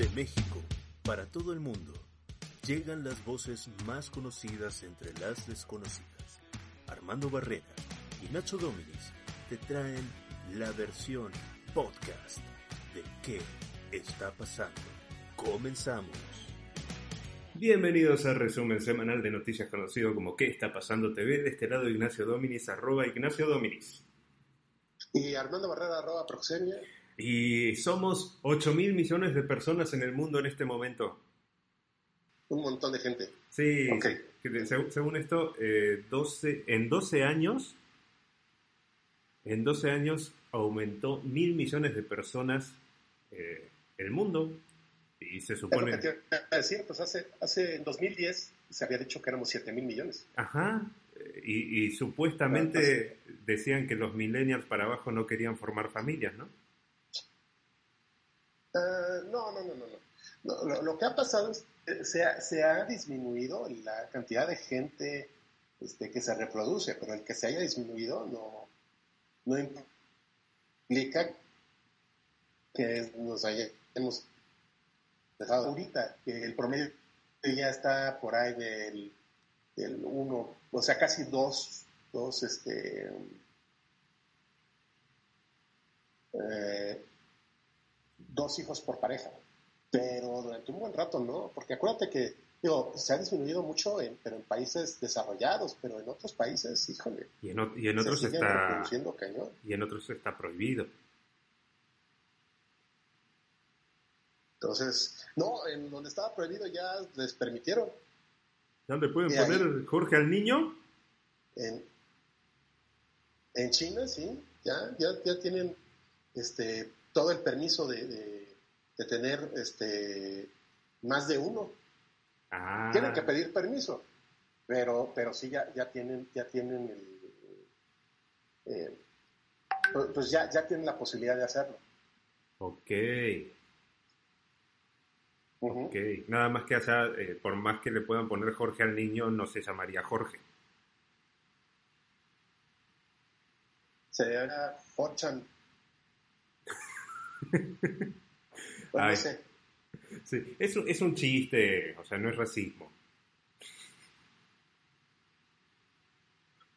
De México, para todo el mundo, llegan las voces más conocidas entre las desconocidas. Armando Barrera y Nacho Dominis te traen la versión podcast de ¿Qué está pasando? Comenzamos. Bienvenidos al resumen semanal de noticias conocido como ¿Qué está pasando TV? De este lado Ignacio Dominis, arroba Ignacio Dominis. Y Armando Barrera, arroba Proxemia. Y somos 8 mil millones de personas en el mundo en este momento. Un montón de gente. Sí, según esto, 12, eh, en 12 años, en 12 años aumentó mil millones de personas eh, el mundo. Y se supone... Es decir, pues hace, hace, en 2010 se había dicho que éramos 7 mil millones. Ajá, y, supuestamente decían que los millennials para abajo no querían formar familias, ¿no? Uh, no, no, no, no. no. Lo, que ha pasado es que se ha, se ha disminuido la cantidad de gente este, que se reproduce, pero el que se haya disminuido no, no implica que nos hayamos dejado ahorita, que el promedio ya está por ahí del, del uno, o sea, casi dos, dos, este, eh, dos hijos por pareja. Pero durante un buen rato no, porque acuérdate que digo, se ha disminuido mucho, en, pero en países desarrollados, pero en otros países, híjole. Y en, y en otros está. Y en otros está prohibido. Entonces, no, en donde estaba prohibido ya les permitieron. ¿Dónde pueden poner Jorge al niño? En, en China, sí, ya, ya, ya tienen este todo el permiso de, tener este más de uno. Ah. Tienen que pedir permiso, pero, pero sí ya, ya tienen, ya tienen el, eh, pues, pues ya, ya tienen la posibilidad de hacerlo. Ok. Ok, nada más que hacer, eh, por más que le puedan poner Jorge al niño, no se llamaría Jorge. Sería Forchan. sí, es, un, es un chiste, o sea, no es racismo.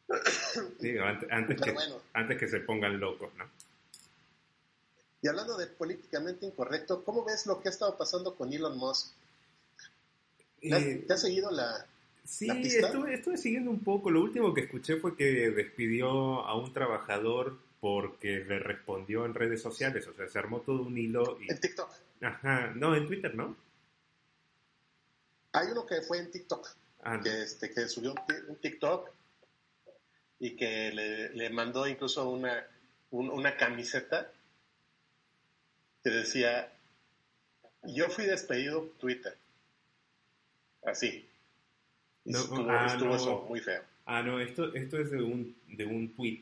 antes, que, antes que se pongan locos, ¿no? Y hablando de políticamente incorrecto, ¿cómo ves lo que ha estado pasando con Elon Musk? ¿Te, eh, has seguido la, Sí, Estuve, estuve, siguiendo un poco. Lo último que escuché fue que despidió a un trabajador porque le respondió en redes sociales, o sea, se armó todo un hilo. Y... En TikTok. Ajá, no, en Twitter, ¿no? Hay uno que fue en TikTok, ah, que, este, que subió un, TikTok y que le, mandó incluso una, una camiseta que decía, yo fui despedido Twitter. Así. No, estuvo, ah, eso muy feo. Ah, no, esto, esto es de un, de un tweet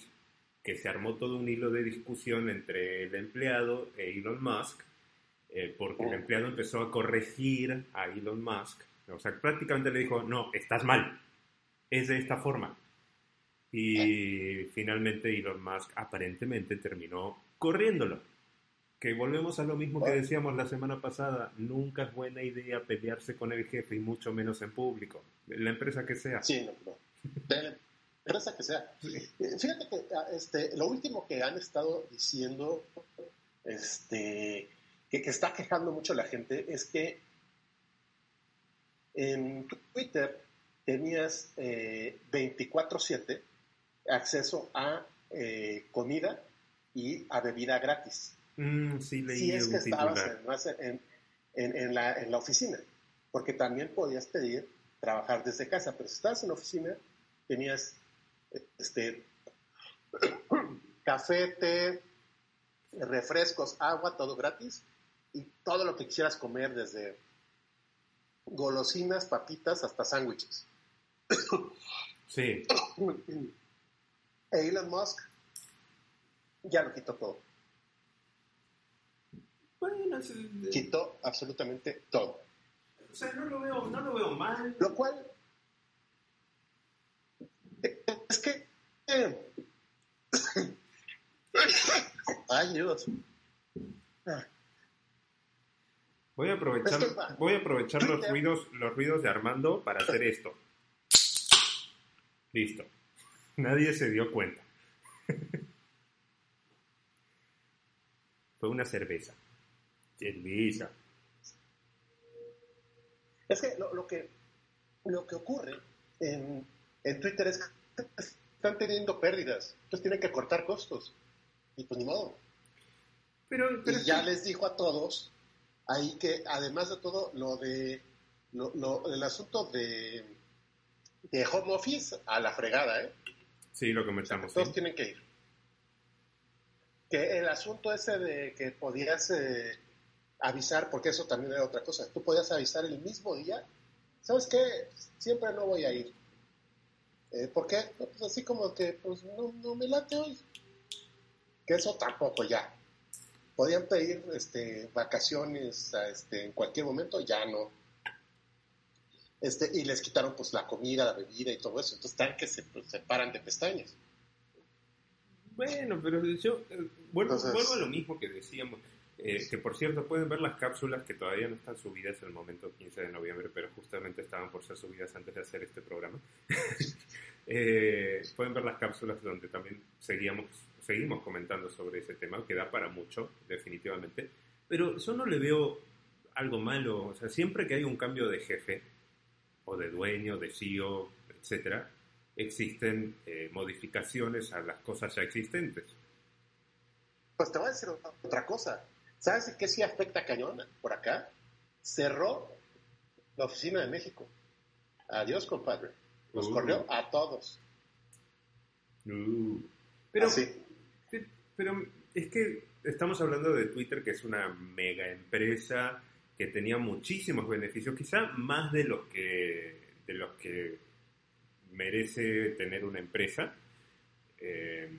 que se armó todo un hilo de discusión entre el empleado e Elon Musk, eh, porque el oh. empleado empezó a corregir a Elon Musk. O sea, prácticamente le dijo, no, estás mal, es de esta forma. Y finalmente Elon Musk aparentemente terminó corriéndolo. Que volvemos a lo mismo que decíamos la semana pasada, nunca es buena idea pelearse con el jefe y mucho menos en público, la empresa que sea. Sí, no, no empresa que sea. Fíjate que ah, este, lo último que han estado diciendo, este, que, está quejando mucho la gente, es que en Twitter tenías 24/7 eh, acceso a eh, comida y a bebida gratis. Mm, sí, leí si es que estabas en, en, la, en la oficina, porque también podías pedir trabajar desde casa, pero si estabas en la oficina tenías este, café, té, refrescos, agua, todo gratis y todo lo que quisieras comer desde golosinas, papitas hasta sándwiches. Sí. E Elon Musk ya lo quitó todo. Bueno, quitó absolutamente todo. O sea, no lo veo, no lo veo mal. Lo cual es que. Ay, Dios. Voy a aprovechar, voy a aprovechar los ruidos, los ruidos de Armando para hacer esto. Listo. Nadie se dio cuenta. Fue una cerveza. Cerveza. Es que lo, que lo que ocurre en, en Twitter es están teniendo pérdidas. Entonces tienen que cortar costos. Y pues ni modo. Pero, y ya les dijo a todos ahí que además de todo lo de lo, el asunto de, de home office a la fregada, ¿eh? Sí, lo comentamos. Todos tienen que ir. Que el asunto ese de que podías eh, avisar, porque eso también era otra cosa, tú podías avisar el mismo día, ¿sabes qué? Siempre no voy a ir. Eh, ¿Por qué? Pues así como que pues no, no me late hoy. Que eso tampoco ya podían pedir este, vacaciones este, en cualquier momento, ya no. Este, y les quitaron pues la comida, la bebida y todo eso. Entonces están que se, pues, se paran de pestañas. Bueno, pero yo eh, vuelvo, a lo mismo que decíamos. Eh, que por cierto pueden ver las cápsulas que todavía no están subidas en el momento 15 de noviembre, pero justamente estaban por ser subidas antes de hacer este programa. Eh, pueden ver las cápsulas donde también seguíamos seguimos comentando sobre ese tema, que da para mucho, definitivamente, pero yo no le veo algo malo, o sea, siempre que hay un cambio de jefe, o de dueño, de CEO, etcétera, existen eh, modificaciones a las cosas ya existentes. Pues te voy a decir otra cosa. ¿Sabes qué sí afecta a Cañón por acá? Cerró la oficina de México. Adiós, compadre. Nos uh. corrió a todos. Uh. Pero, pero es que estamos hablando de Twitter, que es una mega empresa que tenía muchísimos beneficios, quizá más de los que, de los que merece tener una empresa. Eh,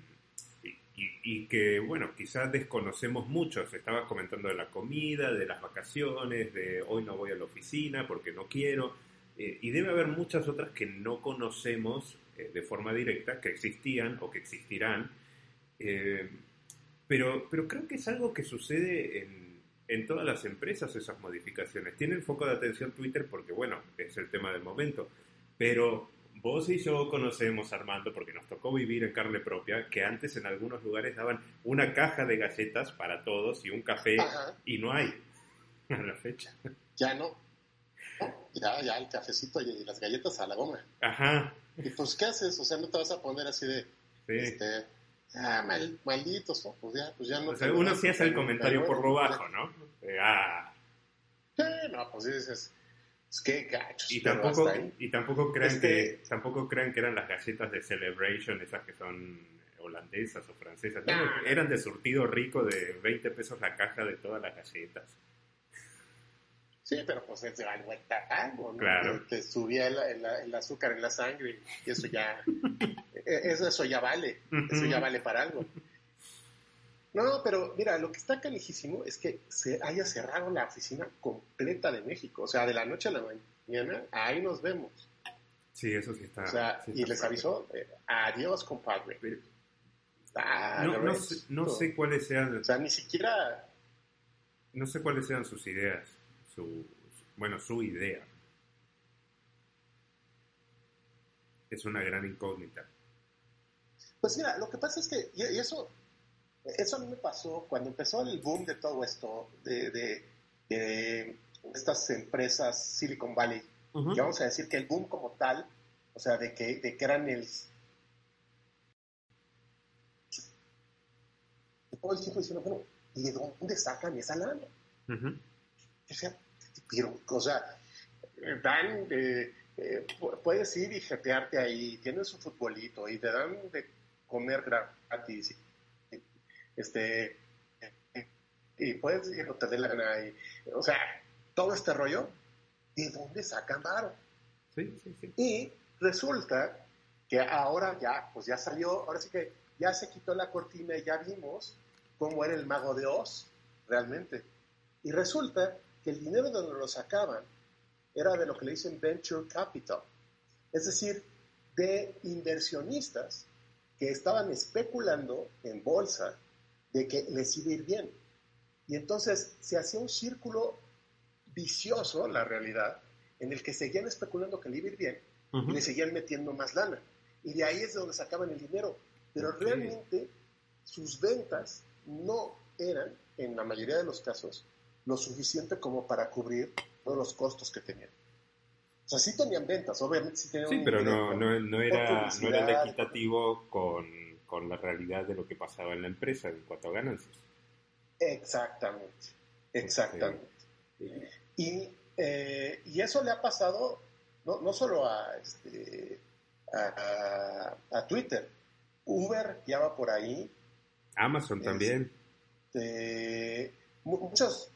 y, que, bueno, quizás desconocemos mucho. Se estaba comentando de la comida, de las vacaciones, de hoy no voy a la oficina porque no quiero. Eh, y debe haber muchas otras que no conocemos eh, de forma directa, que existían o que existirán eh, pero, pero creo que es algo que sucede en, en todas las empresas esas modificaciones. Tiene el foco de atención Twitter porque, bueno, es el tema del momento. Pero vos y yo conocemos, Armando, porque nos tocó vivir en carne propia, que antes en algunos lugares daban una caja de galletas para todos y un café y no hay a la fecha. Ya no. Ya, ya el cafecito y las galletas a la goma. Ajá. ¿Y pues qué haces? O sea, no te vas a poner así de... Este, ah, malditos, pues ya, pues ya no. uno sí hace el comentario por lo bajo, ¿no? ah. Sí, no, pues dices, es que gachos. Y tampoco, y tampoco crean que, tampoco crean que eran las galletas de Celebration, esas que son holandesas o francesas. eran de surtido rico de 20 pesos la caja de todas las galletas. Sí, pero pues es algo algo, ¿no? Claro. Te, subía el, azúcar en la sangre y eso ya, e, eso, eso ya vale, eso ya vale para algo. No, pero mira, lo que está canijísimo es que se haya cerrado la oficina completa de México. O sea, de la noche a la mañana, ahí nos vemos. Sí, eso sí está. O sea, y les avisó, eh, adiós, compadre. no, no, sé, no sé cuáles sean. O sea, ni siquiera. No sé cuáles sean sus ideas su, bueno, su idea. Es una gran incógnita. Pues mira, lo que pasa es que, y eso, eso a mí me pasó cuando empezó el boom de todo esto, de, de, estas empresas Silicon Valley, y vamos a decir que el boom como tal, o sea, de que, de que eran el... Todo el tiempo diciendo, bueno, ¿y de dónde sacan esa lana? Sea, pero, o sea, dan, eh, eh, puedes ir y jetearte ahí, tienes un futbolito y te dan de comer gratis. Este, y puedes ir a te la gana. o sea, todo este rollo, ¿de dónde sacan varo? Sí, sí, sí. Y resulta que ahora ya, pues ya salió, ahora sí que ya se quitó la cortina y ya vimos cómo era el mago de Oz, realmente. Y resulta que el dinero de donde lo sacaban era de lo que le dicen venture capital, es decir, de inversionistas que estaban especulando en bolsa de que les iba a ir bien. Y entonces se hacía un círculo vicioso, la realidad, en el que seguían especulando que le iba a ir bien y le seguían metiendo más lana. Y de ahí es de donde sacaban el dinero. Pero realmente sus ventas no eran, en la mayoría de los casos, lo suficiente como para cubrir todos los costos que tenían. O sea, sí tenían ventas, obviamente sí tenían Sí, pero no, no, no, era, no era equitativo con, con, la realidad de lo que pasaba en la empresa en cuanto a ganancias. Exactamente, exactamente. Y, eh, y eso le ha pasado no, no solo a, este, a, a, Twitter, Uber ya va por ahí. Amazon también. Este, muchos,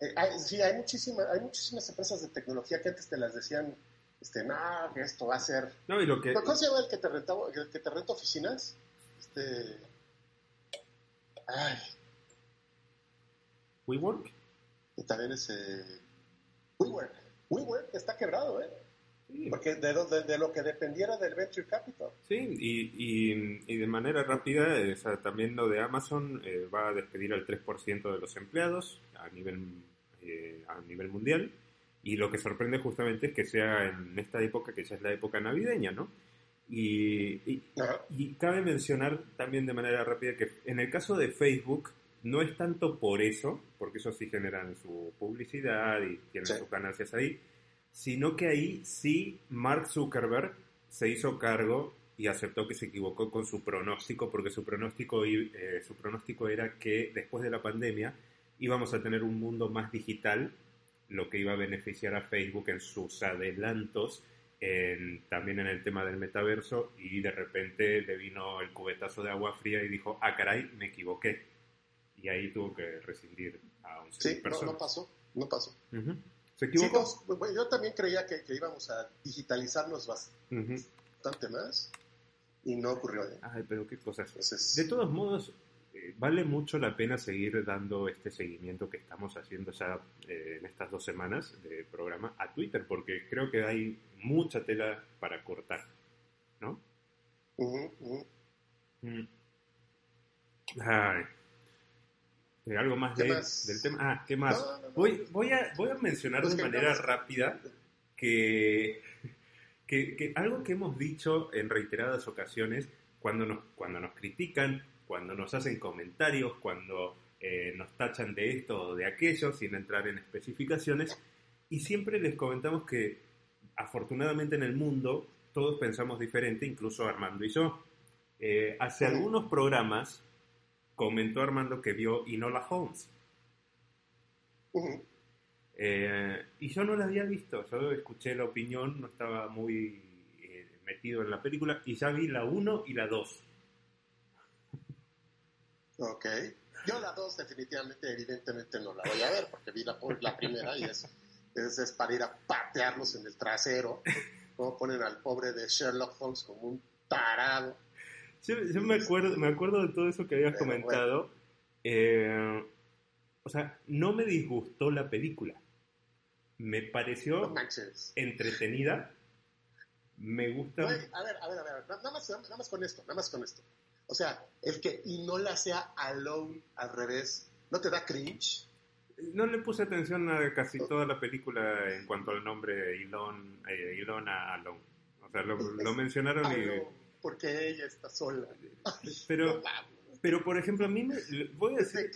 eh, hay, sí, hay muchísimas, hay muchísimas empresas de tecnología que antes te las decían, este, no, que esto va a ser. No, y lo que. ¿Cómo se llama el que te renta, el que te renta oficinas? Este. Ay. WeWork. Y también ese. WeWork. WeWork está quebrado, ¿eh? Porque de, de, lo que dependiera del venture capital. Sí, y, y, de manera rápida, también lo de Amazon eh, va a despedir al 3% de los empleados a nivel, eh, a nivel mundial. Y lo que sorprende justamente es que sea en esta época, que ya es la época navideña, ¿no? Y, y, cabe mencionar también de manera rápida que en el caso de Facebook, no es tanto por eso, porque eso sí generan su publicidad y tienen sus ganancias ahí, sino que ahí sí Mark Zuckerberg se hizo cargo y aceptó que se equivocó con su pronóstico, porque su pronóstico, eh, su pronóstico era que después de la pandemia íbamos a tener un mundo más digital, lo que iba a beneficiar a Facebook en sus adelantos, también en el tema del metaverso, y de repente le vino el cubetazo de agua fría y dijo, ah, caray, me equivoqué. Y ahí tuvo que rescindir a un Sí, no, no, pasó, no pasó. ¿Se equivocó? yo también creía que, íbamos a digitalizarnos bastante más y no ocurrió. ¿eh? Ay, pero qué cosas. de todos modos, eh, vale mucho la pena seguir dando este seguimiento que estamos haciendo ya eh, en estas dos semanas de programa a Twitter, porque creo que hay mucha tela para cortar, ¿no? Mm. Ay. Eh, algo más del tema. Ah, ¿qué más? Voy, voy, a, voy a mencionar pues de manera rápida que, que, algo que hemos dicho en reiteradas ocasiones cuando nos, cuando nos critican, cuando nos hacen comentarios, cuando eh, nos tachan de esto o de aquello, sin entrar en especificaciones, y siempre les comentamos que afortunadamente en el mundo todos pensamos diferente, incluso Armando y yo. Eh, hace algunos programas comentó Armando que vio Inola Holmes. Eh, y yo no la había visto, yo escuché la opinión, no estaba muy eh, metido en la película y ya vi la 1 y la 2. Ok. Yo la 2 definitivamente, evidentemente no la voy a ver porque vi la, la primera y es, es, para ir a patearlos en el trasero. Como ponen al pobre de Sherlock Holmes como un tarado. Yo, me, acuerdo, me acuerdo de todo eso que habías comentado. Eh, o sea, no me disgustó la película. Me pareció entretenida. Me gusta. a ver, a ver, a ver. Nada más, nada más con esto, nada más con esto. O sea, el que y no la sea alone al revés, ¿no te da cringe? No le puse atención a casi toda la película en cuanto al nombre de Ilon, eh, Ilona Alone. O sea, lo, lo mencionaron y porque ella está sola. Pero, pero por ejemplo, a mí me, voy a decir,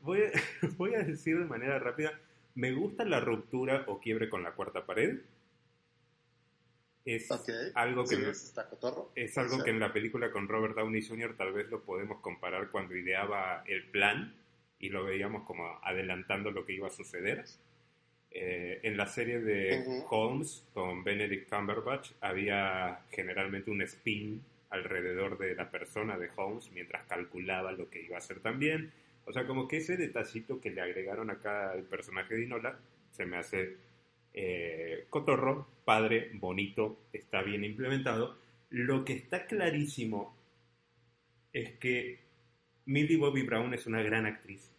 voy a, voy a decir de manera rápida, me gusta la ruptura o quiebre con la cuarta pared. Es algo que es, algo que en la película con Robert Downey Jr. tal vez lo podemos comparar cuando ideaba el plan y lo veíamos como adelantando lo que iba a suceder. Eh, en la serie de Holmes con Benedict Cumberbatch había generalmente un spin alrededor de la persona de Holmes mientras calculaba lo que iba a hacer también. O sea, como que ese detallito que le agregaron acá al personaje de Inola se me hace eh, cotorro, padre, bonito, está bien implementado. Lo que está clarísimo es que Millie Bobby Brown es una gran actriz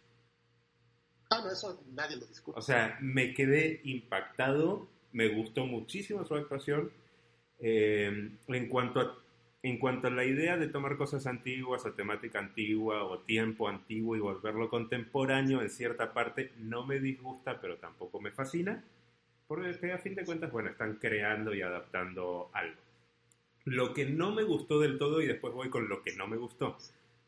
Ah, no, eso nadie lo discute. O sea, me quedé impactado, me gustó muchísimo su actuación. Eh, en cuanto a en cuanto a la idea de tomar cosas antiguas o temática antigua o tiempo antiguo y volverlo contemporáneo, en cierta parte no me disgusta, pero tampoco me fascina, porque a fin de cuentas, bueno, están creando y adaptando algo. Lo que no me gustó del todo, y después voy con lo que no me gustó.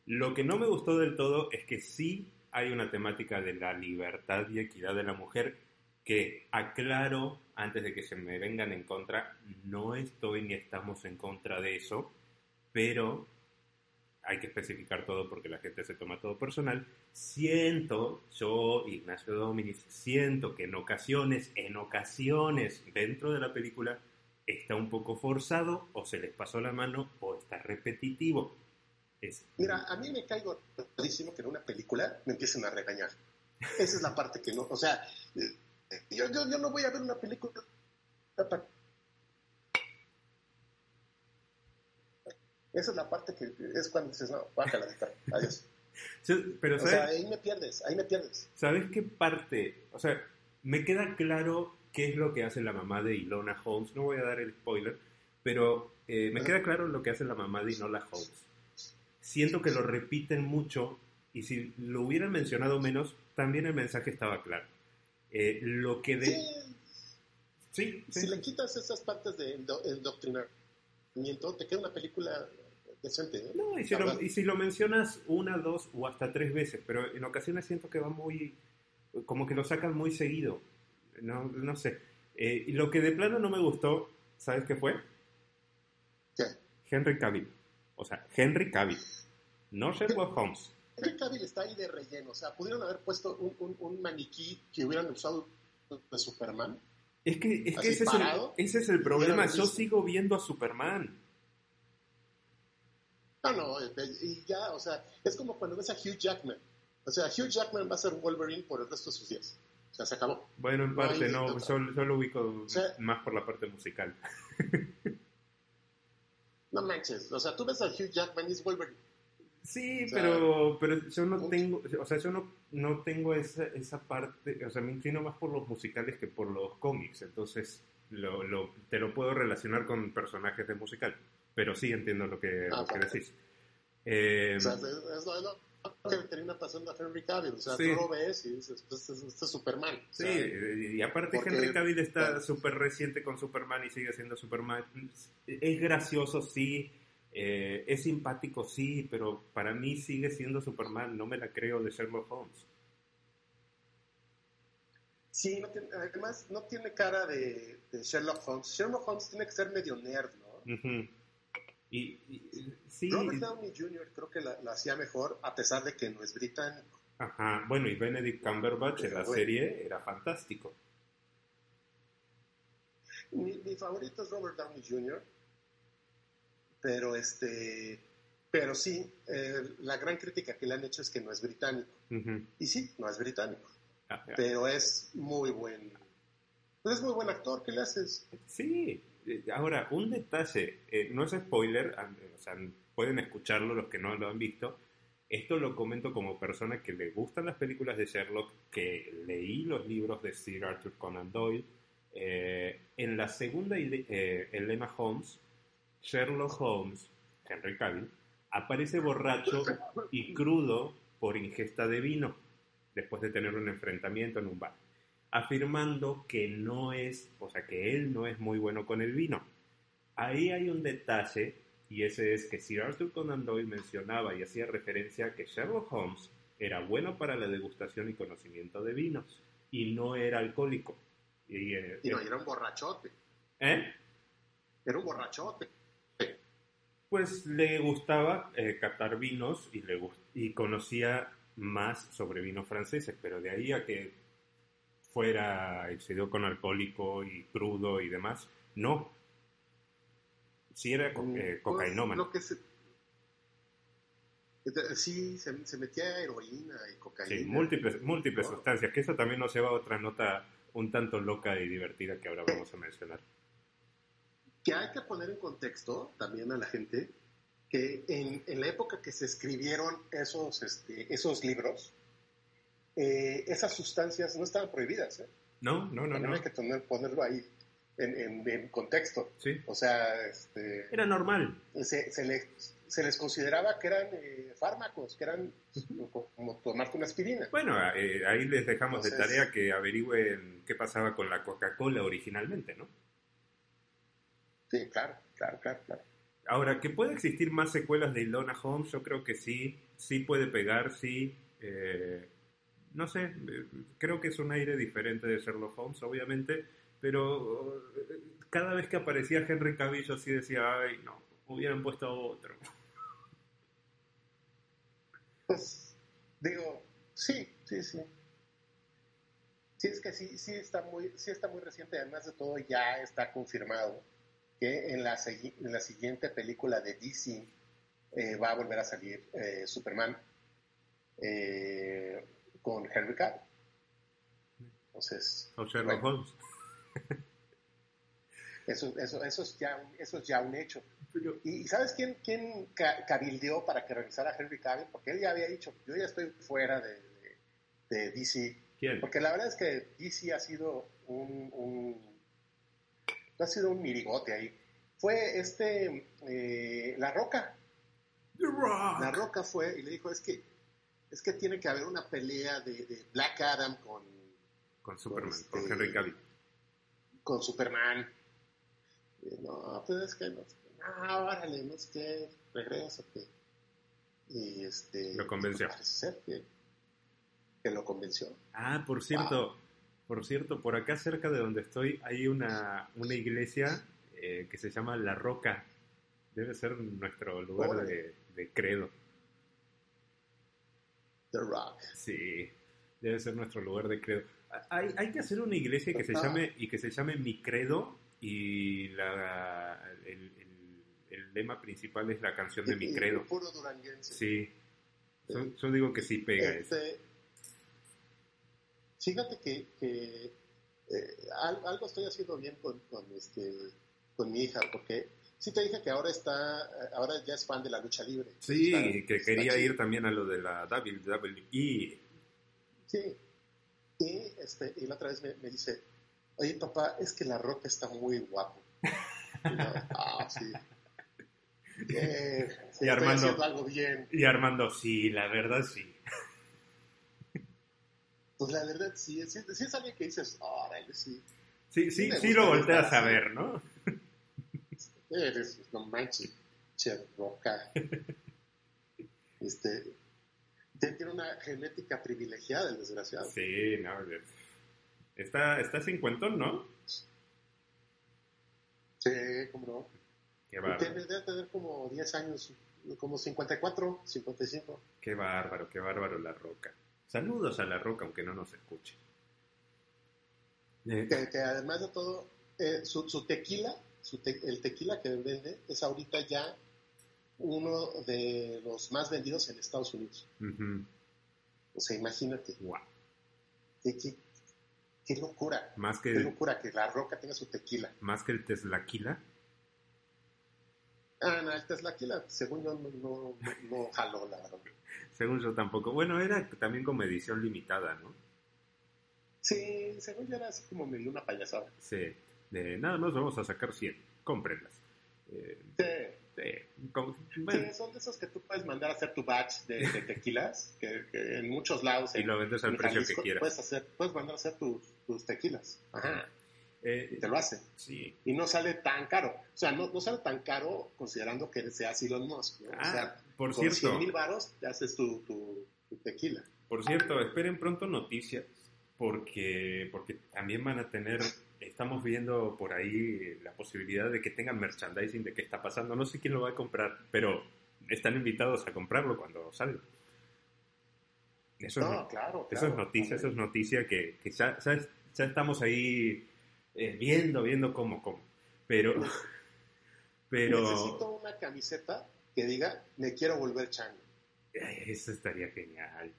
Lo que no me gustó del todo es que sí hay una temática de la libertad y equidad de la mujer que aclaro antes de que se me vengan en contra, no estoy ni estamos en contra de eso, pero hay que especificar todo porque la gente se toma todo personal. Siento, yo, Ignacio Dominis, siento que en ocasiones, en ocasiones dentro de la película está un poco forzado o se les pasó la mano o está repetitivo. Mira, a mí me caigo que en una película me empiecen a regañar. Esa es la parte que no, o sea, eh, yo, yo, yo no voy a ver una película esa es la parte que es cuando dices, no, bájala de cara, adiós. Pero, o sea, ahí me pierdes, ahí me pierdes. ¿Sabes qué parte? O sea, me queda claro qué es lo que hace la mamá de Ilona Holmes. No voy a dar el spoiler, pero eh, me queda claro lo que hace la mamá de Ilona Holmes. Siento que lo repiten mucho y si lo hubieran mencionado menos, también el mensaje estaba claro. Eh, lo que de... Sí. Si le quitas esas partes de doctrinamiento, te queda una película no, y si, lo, mencionas una, dos o hasta tres veces, pero en ocasiones siento que va muy, como que lo sacan muy seguido. No, no sé. Eh, y lo que de plano no me gustó, ¿sabes qué fue? ¿Qué? Henry Cavill. O sea, Henry Cavill. No Sherlock Holmes. Henry Cavill está ahí de relleno. O sea, pudieron haber puesto un, maniquí que hubieran usado de Superman. Es que, es que ese, es el, ese, es el, problema. Yo sigo viendo a Superman. No, no, y ya, o sea, es como cuando ves a Hugh Jackman. O sea, Hugh Jackman va a ser Wolverine por el resto de sus días. O sea, se acabó. Bueno, en parte no, solo, lo ubico más por la parte musical. no manches, o sea, tú ves a Hugh Jackman y es Wolverine. Sí, pero, pero yo no tengo, o sea, yo no, no tengo esa, esa parte, o sea, me inclino más por los musicales que por los cómics, entonces lo, lo, te lo puedo relacionar con personajes de musical pero sí entiendo lo que, ah, decís. Eh, o sea, es, lo, que termina pasando a Henry Cavill. O sea, tú lo ves y dices, pues este, es Superman. Sí, y aparte Henry Cavill está súper reciente con Superman y sigue siendo Superman. Es gracioso, sí. Eh, es simpático, sí, pero para mí sigue siendo Superman. No me la creo de Sherlock Holmes. Sí, no tiene, además no tiene cara de, Sherlock Holmes. Sherlock Holmes tiene que ser medio nerd, ¿no? Y, sí, Robert Downey Jr. creo que la, hacía mejor a pesar de que no es británico. Ajá, bueno, y Benedict Cumberbatch en la serie era fantástico. Mi, favorito es Robert Downey Jr., pero este, pero sí, eh, la gran crítica que le han hecho es que no es británico. Y sí, no es británico, ah, pero es muy buen, es muy buen actor, ¿qué le haces? Sí, ahora, un detalle, eh, no es spoiler, sea, pueden escucharlo los que no lo han visto. Esto lo comento como persona que le gustan las películas de Sherlock, que leí los libros de Sir Arthur Conan Doyle. Eh, en la segunda Elena Holmes, Sherlock Holmes, Henry Cavill, aparece borracho y crudo por ingesta de vino, después de tener un enfrentamiento en un bar afirmando que no es, o sea, que él no es muy bueno con el vino. Ahí hay un detalle, y ese es que Sir Arthur Conan Doyle mencionaba y hacía referencia a que Sherlock Holmes era bueno para la degustación y conocimiento de vinos, y no era alcohólico. Y, eh, no, era un borrachote. ¿Eh? Era un borrachote. Pues le gustaba eh, catar vinos y, le y conocía más sobre vinos franceses, pero de ahí a que fuera excedió con alcohólico y crudo y demás. No. Sí era co eh, cocainómano. sí, se, metía heroína y cocaína. Sí, múltiples, múltiples sustancias, que eso también nos lleva a otra nota un tanto loca y divertida que ahora vamos a mencionar. Que hay que poner en contexto también a la gente que en, en la época que se escribieron esos, este, esos libros, eh, esas sustancias no estaban prohibidas. ¿eh? No, no, no. no. hay que ponerlo ahí. en, contexto. Sí. O sea, este, era normal. Se, se, se les consideraba que eran eh, fármacos, que eran como tomarte una aspirina. Bueno, eh, ahí les dejamos de tarea que averigüen qué pasaba con la Coca-Cola originalmente, ¿no? Sí, claro, claro, claro, claro. Ahora, que puede existir más secuelas de Ilona Holmes, yo creo que sí, sí puede pegar, sí. Eh, no sé, creo que es un aire diferente de Sherlock Holmes, obviamente, pero cada vez que aparecía Henry Cavill yo sí decía, ay, no, hubieran puesto otro. Pues digo, sí, sí, sí. Sí, es que sí, sí está muy, sí está muy reciente, además de todo ya está confirmado que en la, en la siguiente película de DC eh, va a volver a salir eh, Superman eh, con Henry Cavill. Entonces, o Sherlock Holmes. Eso, eso, eso, es ya un, eso es ya un hecho. ¿Y sabes quién, quién cabildeó para que regresara a Henry Cavill? Porque él ya había dicho, yo ya estoy fuera de, de, DC. ¿Quién? Porque la verdad es que DC ha sido un, un ha sido un mirigote ahí. Fue este, eh, La Roca. La Roca fue y le dijo, es que, es que tiene que haber una pelea de, Black Adam con... Con Superman, con, este, Henry Cavill. Con Superman. no, pues es que no, ah, órale, no es que regreso, que... Y este... Lo convenció. Parece ser que, que, lo convenció. Ah, por cierto, por cierto, por acá cerca de donde estoy hay una, una iglesia eh, que se llama La Roca. Debe ser nuestro lugar de, de, credo. The Rock. Sí, debe ser nuestro lugar de credo. Hay, hay que hacer una iglesia que se llame y que se llame Mi Credo y la, el, el lema principal es la canción de mi credo. Puro duranguense. Sí. Yo, digo que sí pega este, Fíjate que, que eh, algo estoy haciendo bien con, con, este, con mi hija, porque sí te dije que ahora está, ahora ya es fan de la lucha libre. Sí, que quería ir también a lo de la WWE. Sí. Y, este, y la otra vez me, me dice, oye papá, es que la roca está muy guapo. ah, sí y Armando, algo bien. Y Armando, sí, la verdad sí. Pues la verdad sí, si, es alguien que dices, órale, sí. Sí, sí, sí, lo volteas a ver, ¿no? Eres, no manches, che, roca. este, tiene una genética privilegiada, el desgraciado. Sí, no, está, está cincuentón, ¿no? Sí, cómo no. Qué bárbaro. Debe tener como 10 años, como 54, 55. Qué bárbaro, qué bárbaro la roca. Saludos a la roca, aunque no nos escuche. Que, además de todo, eh, su, tequila, el tequila que vende es ahorita ya uno de los más vendidos en Estados Unidos. O sea, imagínate. Wow. Qué, locura. Más que qué locura que la roca tenga su tequila. Más que el teslaquila. Ah, no, el Teslaquila, según yo, no, no, no jaló la Según yo tampoco. Bueno, era también como edición limitada, ¿no? Sí, según yo era así como medio una payasada. Sí, de nada más vamos a sacar 100, cómprenlas. Eh, sí. son de esos que tú puedes mandar a hacer tu batch de, tequilas, que, en muchos lados. Y lo vendes al precio que quieras. Puedes, hacer, puedes mandar a hacer tus, tus tequilas. Ajá. Eh, te lo hace. Sí. Y no sale tan caro. O sea, no, no sale tan caro considerando que sea Elon Musk. o ah, sea, por con cierto. 100 mil varos te haces tu, tu, tequila. Por cierto, esperen pronto noticias porque, porque también van a tener, estamos viendo por ahí la posibilidad de que tengan merchandising de qué está pasando. No sé quién lo va a comprar, pero están invitados a comprarlo cuando salga. Eso, no, es, claro, eso es noticia, eso es noticia que, que ya, ya estamos ahí eh, viendo, viendo cómo, cómo. Pero, pero... Necesito una camiseta que diga, me quiero volver chango. Eso estaría genial.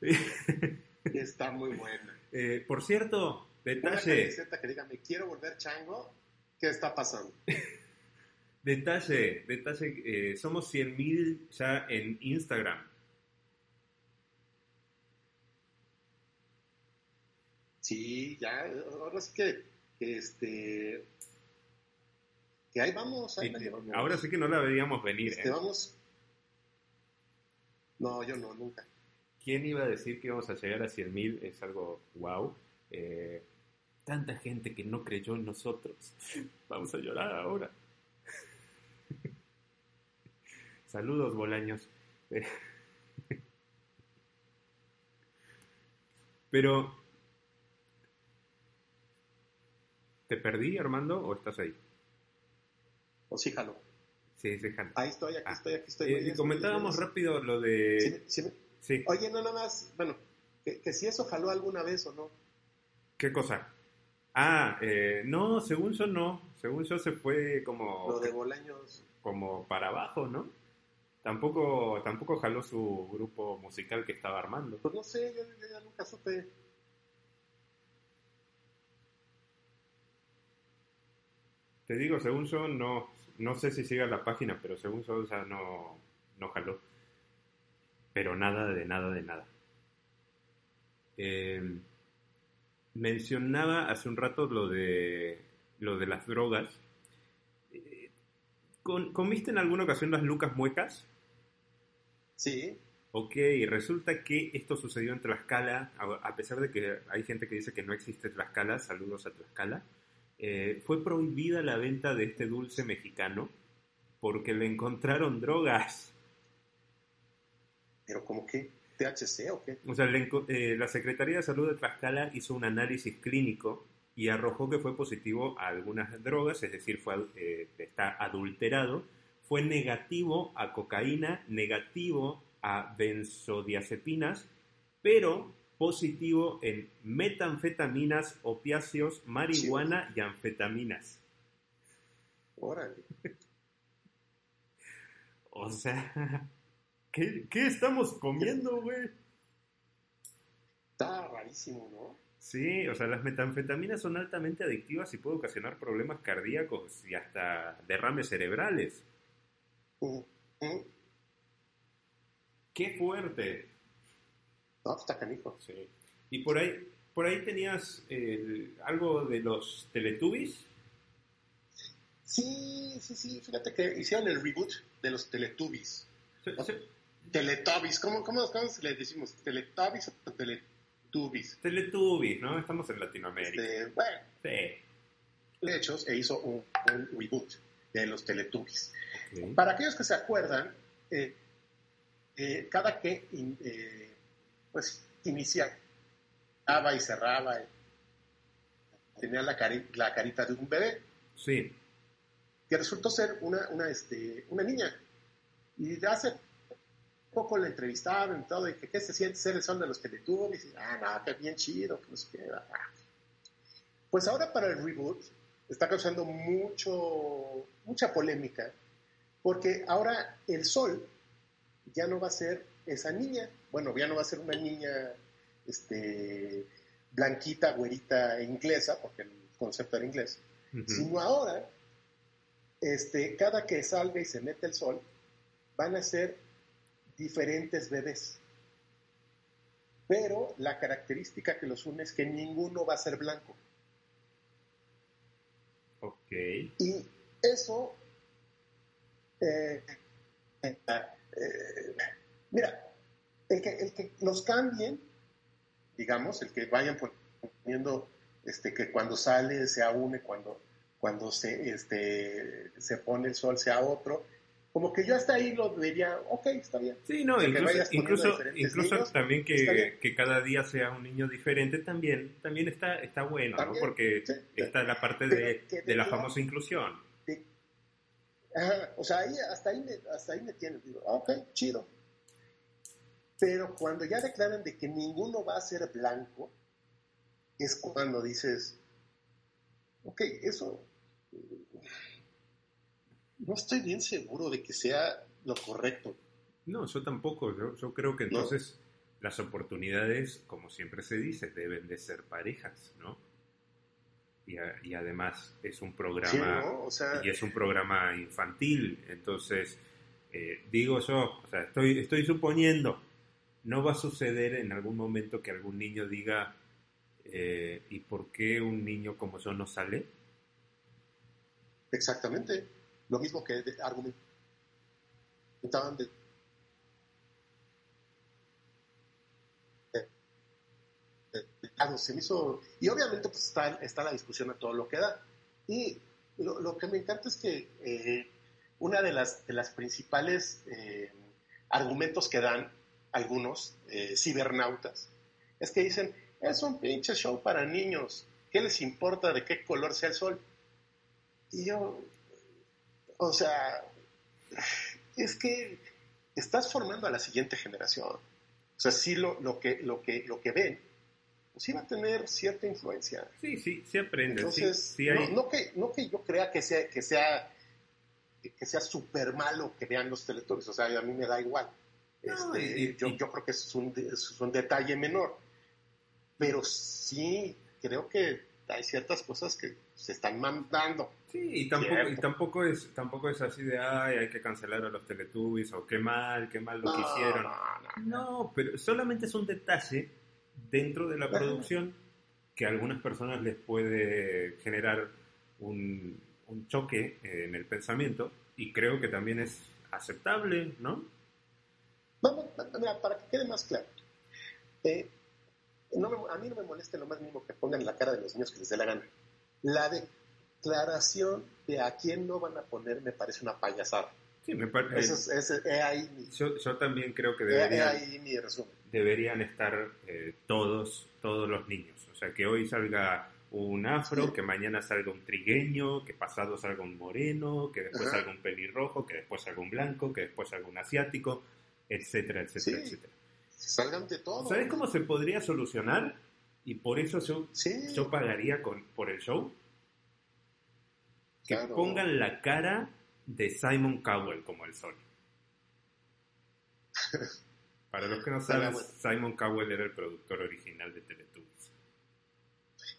Está muy buena. Eh, por cierto, detalle... Una que diga, me quiero volver chango, ¿qué está pasando? detalle, detalle, eh, somos 100.000 ya en Instagram. Sí, ya, ahora es que este, que ahí vamos, ahí Ahora sí que no la veíamos venir. Este, ¿eh? Vamos. No, yo no, nunca. ¿Quién iba a decir que íbamos a llegar a 100.000? Es algo wow. Eh, tanta gente que no creyó en nosotros. Vamos a llorar ahora. Saludos, Bolaños. Pero, ¿te perdí, Armando, o estás ahí? O sí, jalo. Sí, sí, jalo. Ahí estoy, aquí ah. estoy, aquí estoy. Eh, comentábamos rápido lo de... Sí, Oye, no, nada más, bueno, que, si eso jaló alguna vez o no. ¿Qué cosa? Ah, eh, no, según yo no. Según yo se fue como... Lo de Bolaños. Como para abajo, ¿no? Tampoco, tampoco jaló su grupo musical que estaba armando. Pues no sé, yo, ya nunca supe. Te digo, según yo no, no sé si siga la página, pero según yo ya no, no jaló. Pero nada de nada de nada. Em, mencionaba hace un rato lo de lo de las drogas. Eh, ¿Comiste en alguna ocasión las lucas muecas? Sí. Ok, resulta que esto sucedió en Tlaxcala, a pesar de que hay gente que dice que no existe Tlaxcala, saludos a Tlaxcala, eh, fue prohibida la venta de este dulce mexicano porque le encontraron drogas. ¿Pero cómo que? ¿THC o qué? O sea, eh, la Secretaría de Salud de Tlaxcala hizo un análisis clínico y arrojó que fue positivo a algunas drogas, es decir, fue, eh, está adulterado fue negativo a cocaína, negativo a benzodiazepinas, pero positivo en metanfetaminas, opiáceos, marihuana y anfetaminas. Órale. o sea, ¿qué, estamos comiendo, güey? Está rarísimo, ¿no? Sí, o sea, las metanfetaminas son altamente adictivas y pueden ocasionar problemas cardíacos y hasta derrames cerebrales. ¡Qué fuerte! No, está canijo. Sí. Y por ahí, por ahí tenías algo de los Teletubbies. Sí, sí, sí. Fíjate que hicieron el reboot de los Teletubbies. Teletubbies, ¿cómo, cómo, le decimos? ¿Teletubbies o Teletubbies? Teletubbies, ¿no? Estamos en Latinoamérica. Este, bueno. Sí. De hecho, e hizo un reboot de los Teletubbies. Para aquellos que se acuerdan, eh, eh, cada que eh, pues iniciaba y cerraba, tenía la, la, carita de un bebé. Sí. Que resultó ser una, una, este, una niña. Y hace poco la entrevistaron y todo, y que qué se siente ser el sol de los Teletubbies. Y ah, no, que bien chido, que no sé qué. Pues ahora para el reboot está causando mucho, mucha polémica porque ahora el sol ya no va a ser esa niña, bueno, ya no va a ser una niña este, blanquita, güerita, inglesa, porque el concepto era inglés, sino ahora, este, cada que salga y se mete el sol, van a ser diferentes bebés. Pero la característica que los une es que ninguno va a ser blanco. Ok. Y eso eh, eh, eh, mira, el que, el que los cambien, digamos, el que vayan poniendo este, que cuando sale sea une, cuando, cuando se, este, se pone el sol sea otro, como que yo hasta ahí lo diría, ok, está bien. Sí, no, incluso, incluso, también que, que, cada día sea un niño diferente también, también está, está bueno, ¿no? Porque está la parte de, de la famosa inclusión o sea, ahí, hasta, ahí me, hasta ahí me tienen. Digo, ok, chido. Pero cuando ya declaran de que ninguno va a ser blanco, es cuando dices, ok, eso no estoy bien seguro de que sea lo correcto. No, yo tampoco. Yo, yo creo que entonces las oportunidades, como siempre se dice, deben de ser parejas, ¿no? y, además es un programa y es un programa infantil entonces eh, digo yo o sea, estoy estoy suponiendo no va a suceder en algún momento que algún niño diga Eh, ¿Y por qué un niño como yo no sale? Exactamente. Lo mismo que argumentaban de se me hizo, y obviamente pues está, está la discusión a todo lo que da. Y lo, que me encanta es que eh, una de las, de las principales eh, argumentos que dan algunos eh, cibernautas es que dicen, es un pinche show para niños, ¿qué les importa de qué color sea el sol? Y yo, o sea, es que estás formando a la siguiente generación. O sea, sí lo, lo, que, lo, que, lo que ven sí va a tener cierta influencia. Sí, sí, sí aprende. Entonces, sí, no, que, no que yo crea que sea que sea que sea súper malo que vean los teletubbies, o sea, a mí me da igual. Este, yo, yo, creo que es un, es un detalle menor, pero sí creo que hay ciertas cosas que se están mandando. Sí, y tampoco, y tampoco es tampoco es así de, ay, hay que cancelar a los Teletubbies, o qué mal, qué mal lo que hicieron. No, no, pero solamente es un detalle dentro de la producción que a algunas personas les puede generar un, choque en el pensamiento y creo que también es aceptable, ¿no? Vamos, para que quede más claro, eh, a mí no me molesta lo más mínimo que pongan la cara de los niños que les dé la gana. La declaración de a quién no van a poner me parece una payasada. Sí, me parece. yo, también creo que deberían, ahí mi resumen. deberían estar eh, todos, todos los niños. O sea, que hoy salga un afro, que mañana salga un trigueño, que pasado salga un moreno, que después salga un pelirrojo, que después salga un blanco, que después salga un asiático, etcétera, etcétera, etcétera. Salgan de todo. ¿Sabes cómo se podría solucionar? Y por eso yo, yo pagaría con, por el show. Que pongan la cara de Simon Cowell como el sol. Para los que no saben, Simon Cowell era el productor original de Teletubbies.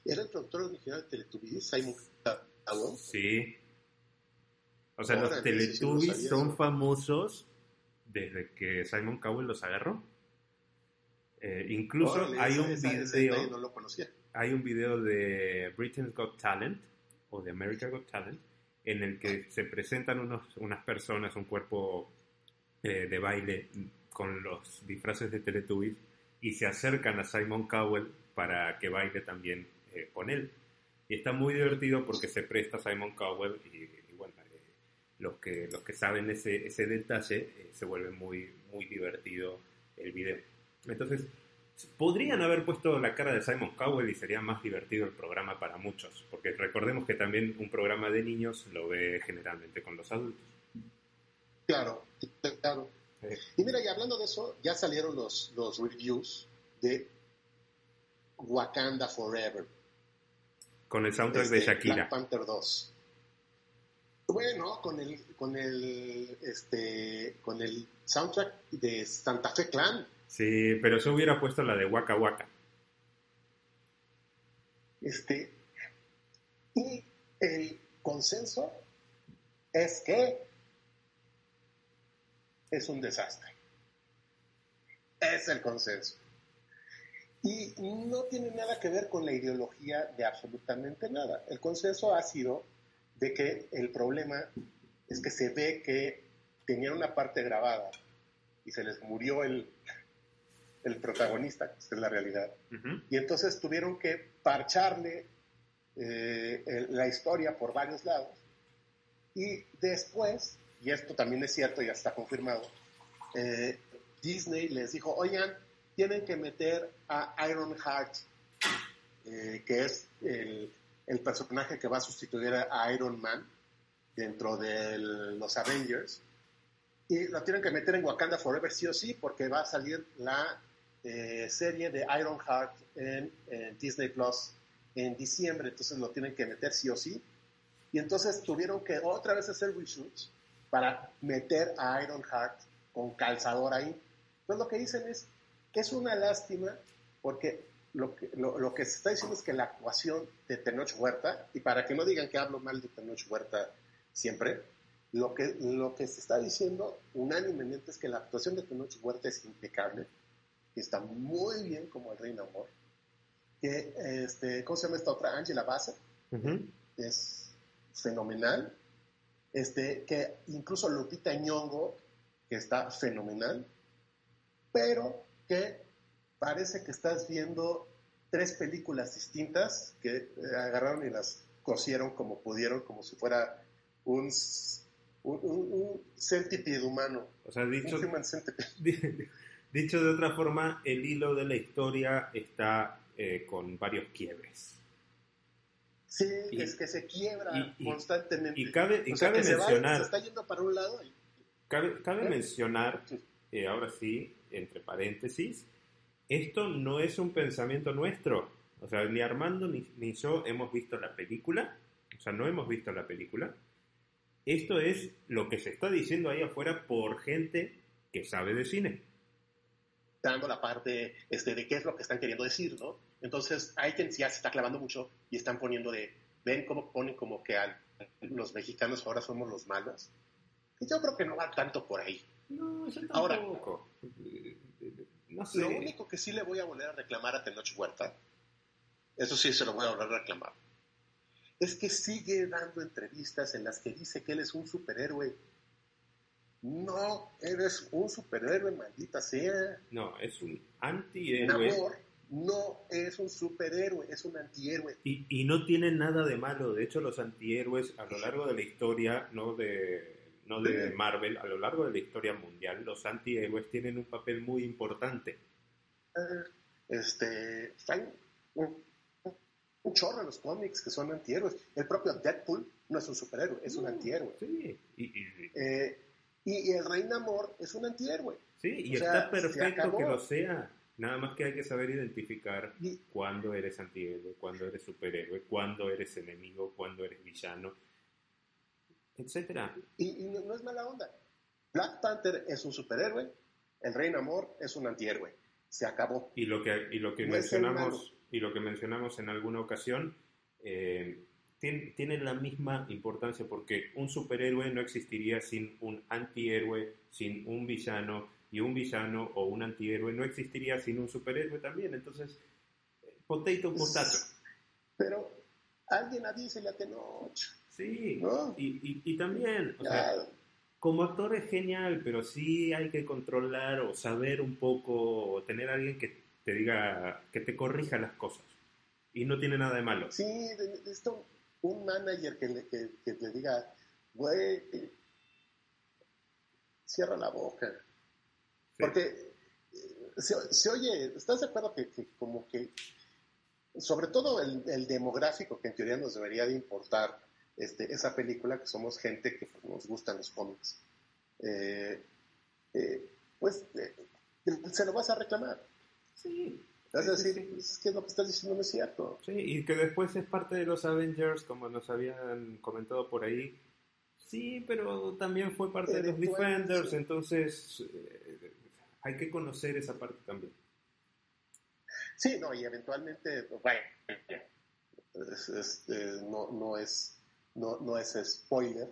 ¿Era el productor original de Teletubbies, Simon Cowell? Sí. O sea, los Teletubbies son famosos desde que Simon Cowell los agarró. Eh, incluso hay un video. No lo conocía. Hay un video de Britain's Got Talent o de America Got Talent en el que se presentan unos, unas personas, un cuerpo eh, de baile con los disfraces de Teletubbies y se acercan a Simon Cowell para que baile también eh, con él. Y está muy divertido porque se presta Simon Cowell y, bueno, eh, los, que, los que saben ese, ese detalle se vuelve muy, muy divertido el video. Entonces, podrían haber puesto la cara de Simon Cowell y sería más divertido el programa para muchos, porque recordemos que también un programa de niños lo ve generalmente con los adultos. Claro, claro. Y mira, y hablando de eso, ya salieron los, los reviews de Wakanda Forever. Con el soundtrack de este, Shakira. Black Panther 2. Bueno, con el, con el, este, con el soundtrack de Santa Fe Clan. Sí, pero yo hubiera puesto la de Waka Waka. Este, y el consenso es que es un desastre. Es el consenso. Y no tiene nada que ver con la ideología de absolutamente nada. El consenso ha sido de que el problema es que se ve que tenían una parte grabada y se les murió el, el protagonista, que es la realidad. Y entonces tuvieron que parcharle eh, la historia por varios lados. Y después, y esto también es cierto, ya está confirmado, eh, Disney les dijo, oigan, tienen que meter a Iron Heart, eh, que es el, el, personaje que va a sustituir a Iron Man dentro de los Avengers. Y lo tienen que meter en Wakanda Forever sí o sí, porque va a salir la eh, serie de Iron Heart en, Disney Plus en diciembre, entonces lo tienen que meter sí o sí. Y entonces tuvieron que otra vez hacer reshoots para meter a Iron Heart con calzador ahí. Entonces lo que dicen es que es una lástima porque lo que, se está diciendo es que la actuación de Tenoch Huerta, y para que no digan que hablo mal de Tenoch Huerta siempre, lo que, lo que se está diciendo unánimemente es que la actuación de Tenoch Huerta es impecable está muy bien como el Rey Amor. que, este, ¿cómo se llama esta otra? Angela Bassett, es fenomenal, este, que incluso Lupita Ñongo, que está fenomenal, pero que parece que estás viendo tres películas distintas que eh, agarraron y las cosieron como pudieron, como si fuera un, un, un, centipede humano. O sea, dicho, dicho de otra forma, el hilo de la historia está eh, con varios quiebres. Sí, es que se quiebra constantemente. Y cabe, y cabe mencionar. Se, está yendo para un lado. Cabe, cabe ¿Eh? mencionar, eh, ahora sí, entre paréntesis, esto no es un pensamiento nuestro. O sea, ni Armando ni, ni yo hemos visto la película. O sea, no hemos visto la película. Esto es lo que se está diciendo ahí afuera por gente que sabe de cine. Dando la parte este, de qué es lo que están queriendo decir, ¿no? Entonces, hay quien ya se está clavando mucho y están poniendo de, ven cómo ponen como que los mexicanos ahora somos los malos. Y yo creo que no va tanto por ahí. No, eso tampoco. Ahora, no sé. Lo único que sí le voy a volver a reclamar a Tenoch Huerta, eso sí se lo voy a volver a reclamar, es que sigue dando entrevistas en las que dice que él es un superhéroe. No, eres un superhéroe, maldita sea. No, es un antihéroe no es un superhéroe, es un antihéroe. Y, y, no tiene nada de malo. De hecho, los antihéroes a lo largo de la historia, no de, no de Marvel, a lo largo de la historia mundial, los antihéroes tienen un papel muy importante. Ah, este, hay un, chorro de los cómics que son antihéroes. El propio Deadpool no es un superhéroe, es un antihéroe. Sí, eh, y, el Rey Namor es un antihéroe. Sí, y está perfecto que lo sea. Nada más que hay que saber identificar cuándo eres antihéroe, cuándo eres superhéroe, cuándo eres enemigo, cuándo eres villano, etcétera. Y, no, es mala onda. Black Panther es un superhéroe, el Rey Namor es un antihéroe. Se acabó. Y lo que, y lo que mencionamos y lo que mencionamos en alguna ocasión eh, tiene, tiene, la misma importancia porque un superhéroe no existiría sin un antihéroe, sin un villano, y un villano o un antihéroe no existiría sin un superhéroe también. Entonces, potato, potato. Pero alguien a Tenoch. Sí, ¿no? y, y, también, o sea, como actor es genial, pero sí hay que controlar o saber un poco, o tener a alguien que te diga, que te corrija las cosas. Y no tiene nada de malo. Sí, esto, un manager que le, que, que le diga, güey, cierra la boca. Porque eh, se, oye, ¿estás de acuerdo que, como que, sobre todo el, demográfico que en teoría nos debería de importar este, esa película, que somos gente que nos gustan los cómics, eh, eh, pues se lo vas a reclamar. Sí. Vas a decir, es que lo que estás diciendo no es cierto. Sí, y que después es parte de los Avengers, como nos habían comentado por ahí. Sí, pero también fue parte de los Defenders, entonces hay que conocer esa parte también. Sí, no, y eventualmente, bueno, eh, no, no, es, no, no es spoiler,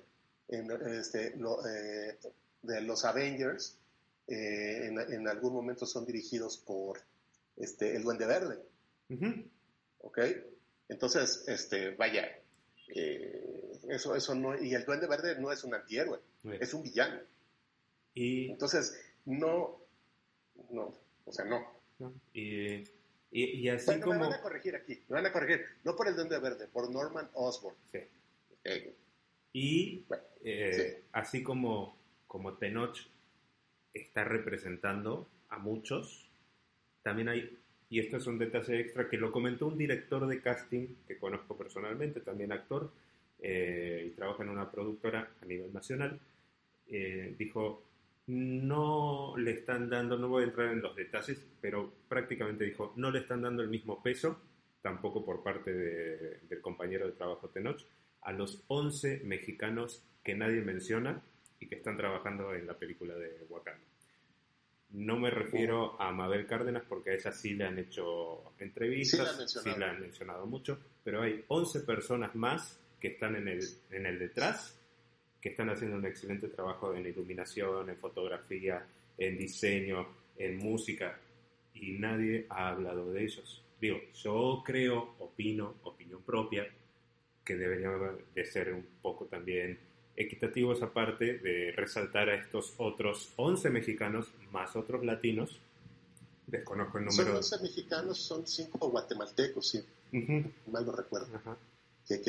en, este, eh, de los Avengers, eh, en, algún momento son dirigidos por este, el Duende Verde. ¿Ok? Entonces, este, vaya, eso, eso no, y el Duende Verde no es un antihéroe, es un villano. Y entonces, no, no, o sea, no. Y, y, así como... Me van a corregir aquí, me van a corregir, no por el Duende Verde, por Norman Osborn. Sí. y eh, así como, como Tenoch está representando a muchos, también hay, y esto es un detalle extra que lo comentó un director de casting que conozco personalmente, también actor, eh, y trabaja en una productora a nivel nacional, eh, dijo, no le están dando, no voy a entrar en los detalles, pero prácticamente dijo, no le están dando el mismo peso, tampoco por parte del compañero de trabajo Tenoch, a los 11 mexicanos que nadie menciona y que están trabajando en la película de Wakanda. No me refiero a Mabel Cárdenas porque a ella sí le han hecho entrevistas, sí la han mencionado, mucho, pero hay 11 personas más que están en el, en el detrás que están haciendo un excelente trabajo en iluminación, en fotografía, en diseño, en música, y nadie ha hablado de ellos. Digo, yo creo, opino, opinión propia, que debería de ser un poco también equitativos aparte de resaltar a estos otros 11 mexicanos más otros latinos. Desconozco el número. Son 11 mexicanos, son 5 guatemaltecos, sí. Mal lo recuerdo.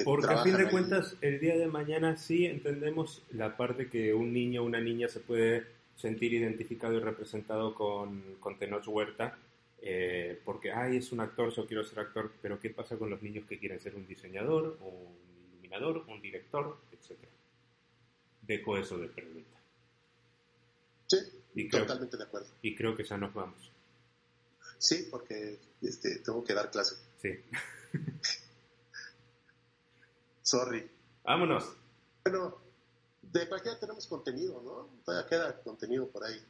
Porque a fin de cuentas, el día de mañana sí entendemos la parte que un niño o una niña se puede sentir identificado y representado con, con Tenoch Huerta, eh, porque, ay, es un actor, yo quiero ser actor, pero ¿qué pasa con los niños que quieren ser un diseñador, un iluminador, un director, etcétera? Dejo eso de pregunta. Sí, totalmente de acuerdo. Y creo que ya nos vamos. Sí, porque este, tengo que dar clase. Sí. Sorry. Vámonos. Bueno, de cualquiera tenemos contenido, ¿no? Todavía queda contenido por ahí.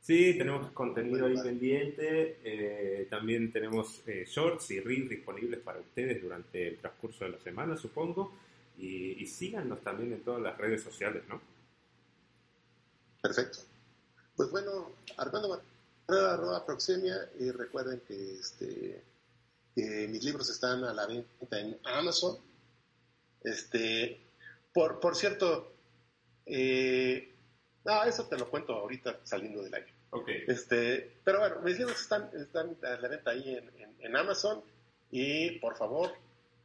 Sí, tenemos contenido ahí pendiente. Eh, también tenemos eh, shorts y reels disponibles para ustedes durante el transcurso de la semana, supongo. Y, síganos también en todas las redes sociales, ¿no? Perfecto. Pues bueno, Armando arroba Proxemia y recuerden que este mis libros están a la venta en Amazon. Este, por, por cierto, eh, eso te lo cuento ahorita saliendo del año. Okay. Este, pero bueno, mis libros están, están a la venta ahí en, en Amazon y por favor,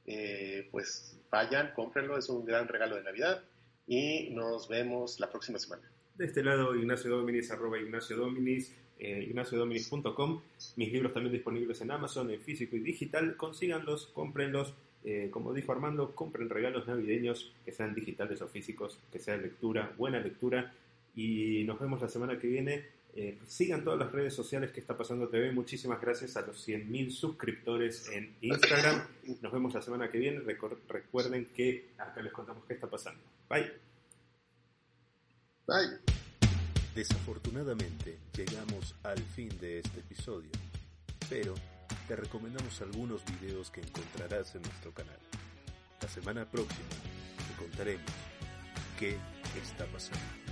eh, pues vayan, cómprenlo, es un gran regalo de Navidad y nos vemos la próxima semana. De este lado, Ignacio Dominis, arroba Ignacio Dominis, eh, ignaciodominis.com. Mis libros también disponibles en Amazon, en físico y digital. Consíganlos, cómprenlos. Eh, como dijo Armando, compren regalos navideños que sean digitales o físicos, que sea lectura, buena lectura. Y nos vemos la semana que viene eh, sigan todas las redes sociales que está pasando TV. Muchísimas gracias a los 100.000 suscriptores en Instagram. Nos vemos la semana que viene. recuerden que acá les contamos qué está pasando. Bye. Bye. Desafortunadamente llegamos al fin de este episodio, pero te recomendamos algunos videos que encontrarás en nuestro canal. La semana próxima te contaremos qué está pasando.